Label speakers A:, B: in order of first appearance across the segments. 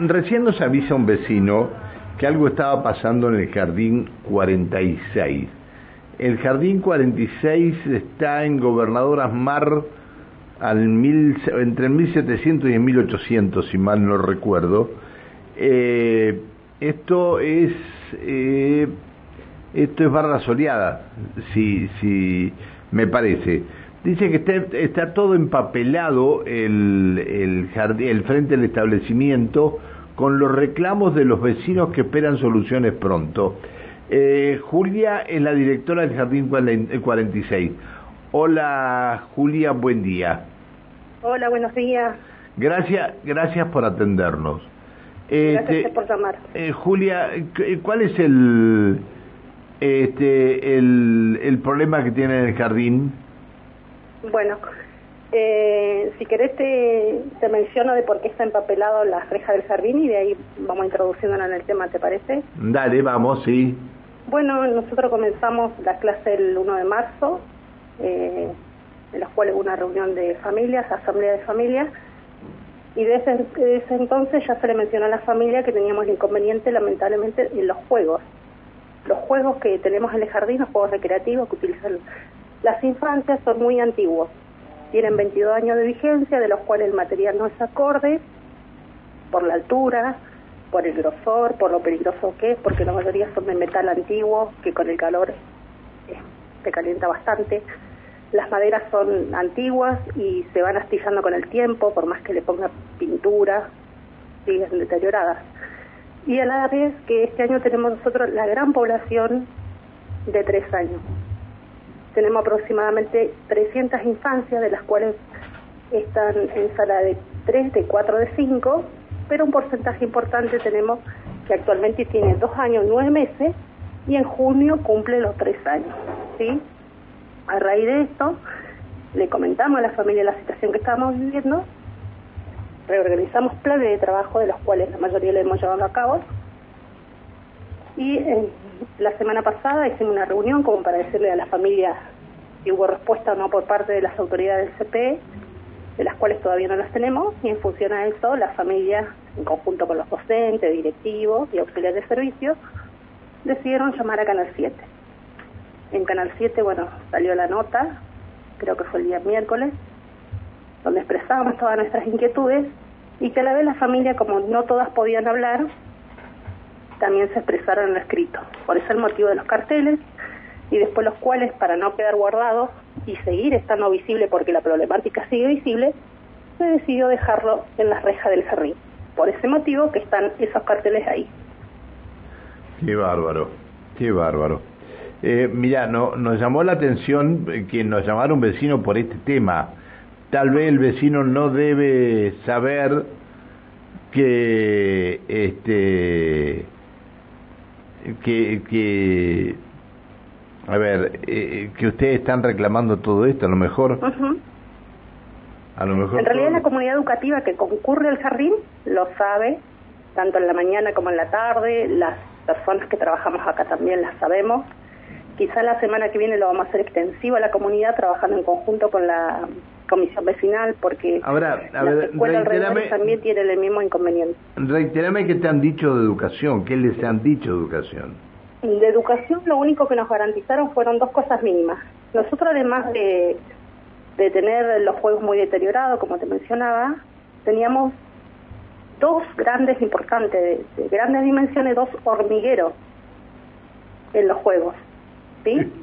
A: recién nos avisa un vecino que algo estaba pasando en el jardín 46. El jardín 46 está en Gobernador Asmar al mil, entre el 1700 y el 1800, si mal no recuerdo. Eh, esto es eh, esto es barra soleada, si, si me parece. Dice que está, está todo empapelado el, el, jardín, el frente del establecimiento con los reclamos de los vecinos que esperan soluciones pronto. Eh, Julia es la directora del Jardín 46. Hola Julia, buen día.
B: Hola, buenos días.
A: Gracias, gracias por atendernos.
B: Gracias este, por llamar.
A: Eh, Julia, ¿cuál es el, este, el, el problema que tiene en el jardín?
B: Bueno, eh, si querés te, te, menciono de por qué está empapelado la reja del jardín y de ahí vamos introduciéndonos en el tema, ¿te parece?
A: Dale, vamos, sí.
B: Bueno, nosotros comenzamos la clase el 1 de marzo, eh, en la cual hubo una reunión de familias, asamblea de familias, y desde, ese entonces ya se le mencionó a la familia que teníamos el inconveniente, lamentablemente, en los juegos. Los juegos que tenemos en el jardín, los juegos recreativos que utilizan las infancias, son muy antiguos tienen 22 años de vigencia, de los cuales el material no es acorde por la altura, por el grosor, por lo peligroso que es, porque la mayoría son de metal antiguo, que con el calor se calienta bastante. Las maderas son antiguas y se van astillando con el tiempo, por más que le ponga pintura, siguen deterioradas. Y a la vez que este año tenemos nosotros la gran población de tres años tenemos aproximadamente 300 infancias, de las cuales están en sala de 3, de 4, de 5, pero un porcentaje importante tenemos que actualmente tiene 2 años, 9 meses, y en junio cumple los 3 años. ¿sí? A raíz de esto, le comentamos a la familia la situación que estábamos viviendo, reorganizamos planes de trabajo, de los cuales la mayoría lo hemos llevado a cabo, y la semana pasada hicimos una reunión como para decirle a las familias si hubo respuesta o no por parte de las autoridades del CPE, de las cuales todavía no las tenemos, y en función a eso, la familia, en conjunto con los docentes, directivos y auxiliares de servicio, decidieron llamar a Canal 7. En Canal 7, bueno, salió la nota, creo que fue el día miércoles, donde expresábamos todas nuestras inquietudes y que a la vez la familia, como no todas podían hablar, también se expresaron en escrito. Por eso el motivo de los carteles y después los cuales, para no quedar guardados y seguir estando visible porque la problemática sigue visible, se decidió dejarlo en las rejas del jardín. Por ese motivo que están esos carteles ahí.
A: Qué bárbaro, qué bárbaro. Eh, mira, no, nos llamó la atención que nos llamaron vecino por este tema. Tal vez el vecino no debe saber que este que, que a ver, eh, que ustedes están reclamando todo esto, a lo mejor.
B: A lo mejor. En realidad, la comunidad educativa que concurre al jardín lo sabe, tanto en la mañana como en la tarde. Las personas que trabajamos acá también las sabemos. Quizá la semana que viene lo vamos a hacer extensivo a la comunidad, trabajando en conjunto con la comisión vecinal, porque
A: Ahora, a ver,
B: también tiene el mismo inconveniente.
A: Reiterame qué te han dicho de educación, qué les han dicho de educación.
B: De educación lo único que nos garantizaron fueron dos cosas mínimas. Nosotros además de, de tener los juegos muy deteriorados, como te mencionaba, teníamos dos grandes importantes, de, grandes dimensiones, dos hormigueros en los juegos. ¿Sí?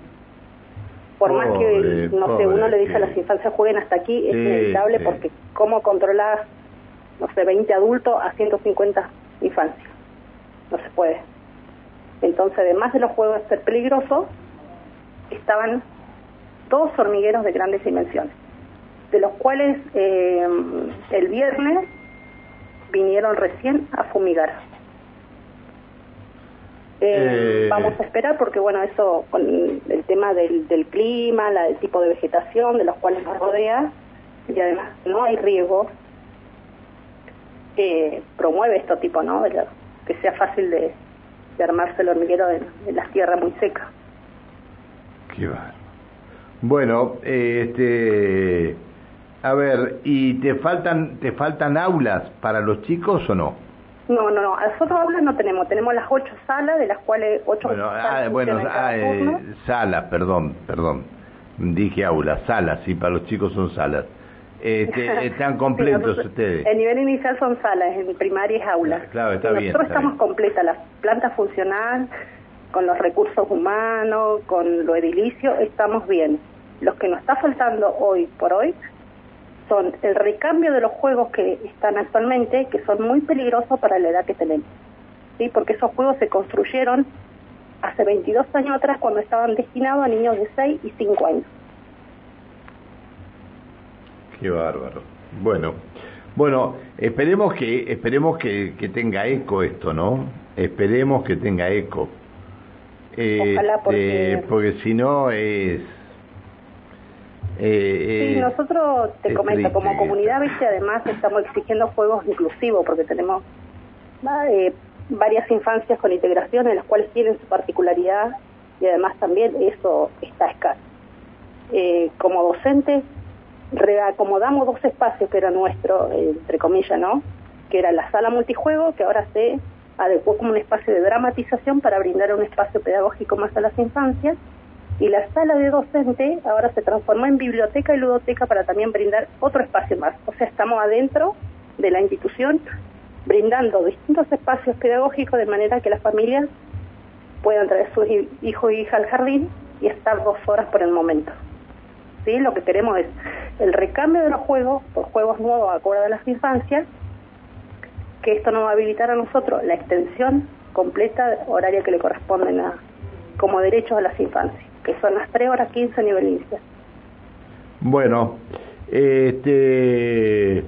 B: Por más que, no sé, uno le dice a las infancias jueguen hasta aquí, es inevitable porque cómo controlar, no sé, 20 adultos a 150 infancias. No se puede. Entonces, además de los juegos ser peligrosos, estaban dos hormigueros de grandes dimensiones, de los cuales eh, el viernes vinieron recién a fumigar. Eh, eh, vamos a esperar porque, bueno, eso con el tema del, del clima, la, el tipo de vegetación de los cuales nos rodea, y además no hay riesgo, que promueve este tipo, ¿no? que sea fácil de, de armarse el hormiguero en, las tierras muy secas.
A: Qué va. Bueno, este, a ver, ¿y te faltan te faltan aulas para los chicos o no?
B: No, no, no. Nosotros aulas no tenemos. Tenemos las ocho salas, de las cuales ocho
A: Bueno,
B: salas
A: ah, bueno ah, eh, salas, perdón, perdón. Dije aulas, salas, sí, para los chicos son salas. Este, están
B: Sí,
A: completos
B: nosotros-
A: ustedes.
B: El nivel inicial son salas, en primaria es aula.
A: Claro, está bien,
B: Nosotros estamos
A: bien.
B: completas, la planta funcional, con los recursos humanos, con lo edilicio, estamos bien. Los que nos está faltando hoy por hoy son el recambio de los juegos que están actualmente, que son muy peligrosos para la edad que tenemos. ¿sí? Porque esos juegos se construyeron hace 22 años atrás cuando estaban destinados a niños de 6 y 5 años.
A: Qué bárbaro. Bueno, bueno, esperemos que esperemos que, que tenga eco esto, ¿no? Esperemos que tenga eco.
B: Ojalá, porque-
A: Este, porque si no es. Eh,
B: Sí,
A: eh,
B: nosotros, te
A: es
B: comento,
A: triste
B: como comunidad, viste, además estamos exigiendo juegos inclusivos porque tenemos eh, varias infancias con integración en las cuales tienen su particularidad y además también eso está escaso. Eh, como docente, reacomodamos dos espacios que era nuestro, eh, entre comillas, ¿no? Que era la sala multijuego, que ahora se adecuó como un espacio de dramatización para brindar un espacio pedagógico más a las infancias y la sala de docente ahora se transformó en biblioteca y ludoteca para también brindar otro espacio más. O sea, estamos adentro de la institución brindando distintos espacios pedagógicos de manera que las familias puedan traer sus hi- hijos y hijas al jardín y estar dos horas por el momento. ¿Sí? Lo que queremos es el recambio de los juegos por juegos nuevos acorde a las infancias, que esto nos va a habilitar a nosotros la extensión completa horaria que le corresponden a, como derechos a las infancias, que son las 3 horas 15 a nivel.
A: Bueno, este,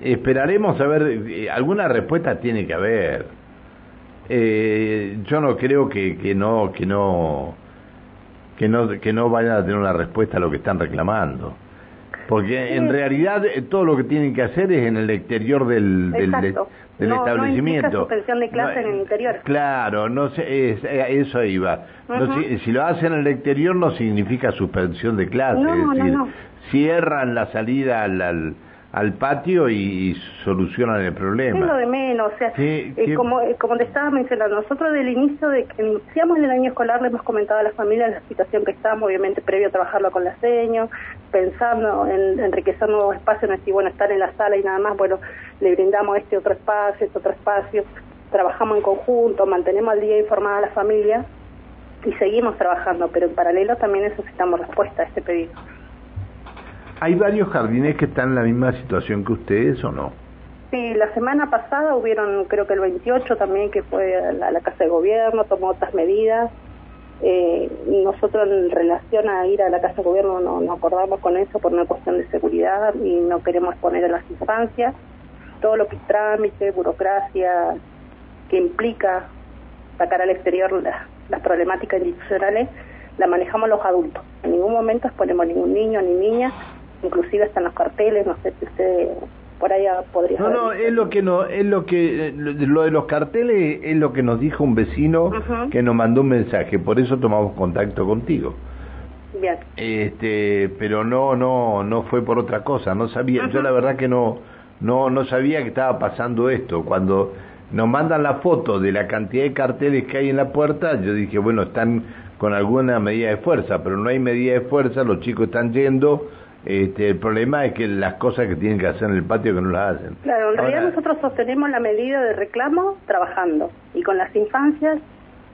A: esperaremos a ver, eh, alguna respuesta tiene que haber. Eh, yo no creo que, que no, que no, que no, que no vayan a tener una respuesta a lo que están reclamando. Porque en realidad eh, todo lo que tienen que hacer es en el exterior del, del,
B: Exacto.
A: del
B: No-
A: establecimiento.
B: suspensión de clase en el interior.
A: Claro, no sé, es- eh, eso iba. No,
B: Ujú.
A: si, si lo hacen en el exterior no significa suspensión de clase.
B: No,
A: es decir, cierran la salida al, al, al patio y, y solucionan el
B: Es lo
A: problema.
B: de menos, o sea, eh, como, eh, como te estaba mencionando, nosotros del inicio de que iniciamos el año escolar le hemos comentado a las familias la situación que estamos, obviamente previo a trabajarlo con las señas, pensando en enriquecer nuevos espacios, no es bueno, estar en la sala y nada más, bueno, le brindamos este otro espacio, este otro espacio, trabajamos en conjunto, mantenemos al día informada a la familia y seguimos trabajando, pero en paralelo también necesitamos respuesta a este pedido.
A: ¿Hay varios jardines que están en la misma situación que ustedes o no?
B: Sí, la semana pasada hubieron, creo que el 28 también, que fue a la, Casa de Gobierno, tomó otras medidas. Eh, nosotros en relación a ir a la Casa de Gobierno no nos acordamos con eso por una cuestión de seguridad y no queremos exponer a las infancias. Todo lo que es trámite, burocracia, que implica sacar al exterior la- las problemáticas institucionales, la manejamos los adultos. En ningún momento exponemos a ningún niño ni niña, inclusive están los carteles, no sé si usted por ahí podría
A: No, no, es lo que no, es lo que lo de los carteles es lo que nos dijo un vecino que nos mandó un mensaje, por eso tomamos contacto contigo.
B: Bien.
A: Este, pero no, no, no fue por otra cosa, no sabía, yo la verdad que no, no, no sabía que estaba pasando esto. Cuando nos mandan la foto de la cantidad de carteles que hay en la puerta, yo dije, bueno, están con alguna medida de fuerza, pero no hay medida de fuerza, los chicos están yendo, este, el problema es que las cosas que tienen que hacer en el patio que no las hacen.
B: Claro, en realidad nosotros sostenemos la medida de reclamo trabajando y con las infancias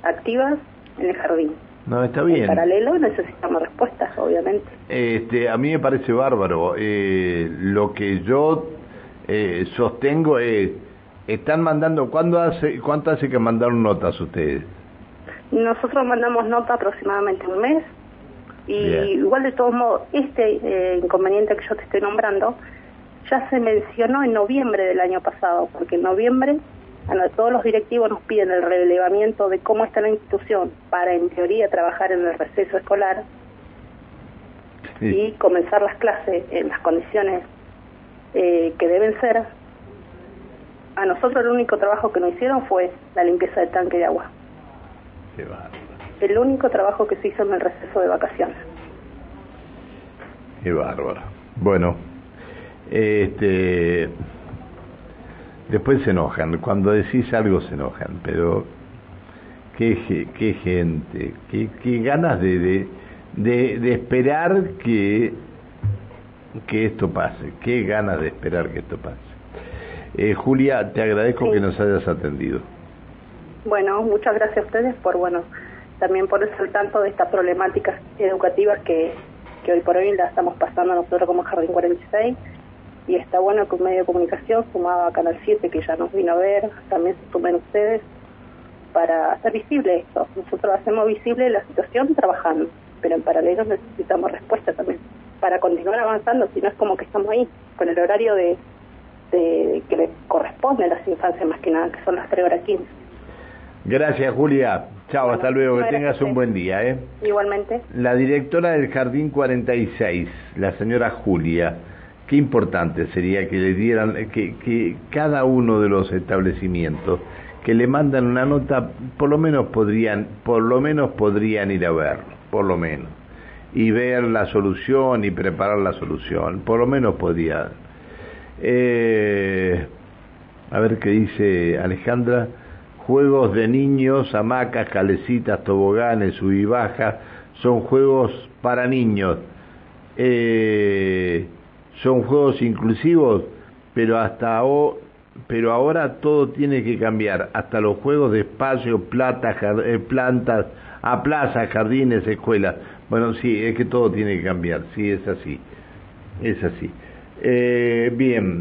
B: activas en el jardín.
A: No, está
B: En
A: bien.
B: paralelo necesitamos respuestas, obviamente.
A: Este, a mí me parece bárbaro. Eh, lo que yo eh, sostengo es, están mandando, ¿cuándo hace, ¿cuánto hace que mandaron notas ustedes?
B: Nosotros mandamos nota aproximadamente un mes y
A: Bien.
B: igual de todos modos, este eh, inconveniente que yo te estoy nombrando ya se mencionó en noviembre del año pasado, porque en noviembre a no- todos los directivos nos piden el relevamiento de cómo está la institución para en teoría trabajar en el receso escolar y comenzar las clases en las condiciones eh, que deben ser. A nosotros el único trabajo que nos hicieron fue la limpieza del tanque de agua.
A: Qué.
B: El único trabajo que se hizo en el receso de vacaciones.
A: Qué bárbaro. Bueno, este, Después se enojan, cuando decís algo se enojan, pero qué, qué gente, qué, qué ganas de, de, de, esperar que, que esto pase, qué ganas de esperar que esto pase. Eh, Julia, te agradezco que nos hayas atendido.
B: Bueno, muchas gracias a ustedes por, bueno, también ponerse al tanto de estas problemáticas educativas que, que hoy por hoy la estamos pasando nosotros como Jardín 46 y está bueno que un medio de comunicación sumado a Canal 7 que ya nos vino a ver, también se sumen ustedes para hacer visible esto. Nosotros hacemos visible la situación trabajando, pero en paralelo necesitamos respuesta también para continuar avanzando, si no es como que estamos ahí, con el horario de, de que le corresponde a las infancias más que nada, que son las 3 horas 15.
A: Gracias, Julia. Chao, hasta luego, que tengas un buen día. ¿eh?
B: Igualmente.
A: La directora del Jardín 46, la señora Julia, qué importante sería que le dieran, que, que cada uno de los establecimientos que le mandan una nota, por lo menos podrían, por lo menos podrían ir a verlo, por lo menos, y ver la solución y preparar la solución, por lo menos podría. Eh, a ver qué dice Alejandra juegos de niños, hamacas, calecitas, toboganes, sub y baja, son juegos para niños. Eh, son juegos inclusivos, pero hasta o, pero ahora todo tiene que cambiar, hasta los juegos de espacio, plata, eh, plantas, a plazas, jardines, escuelas. Bueno, sí, es que todo tiene que cambiar, sí, es así, es así. Eh, bien.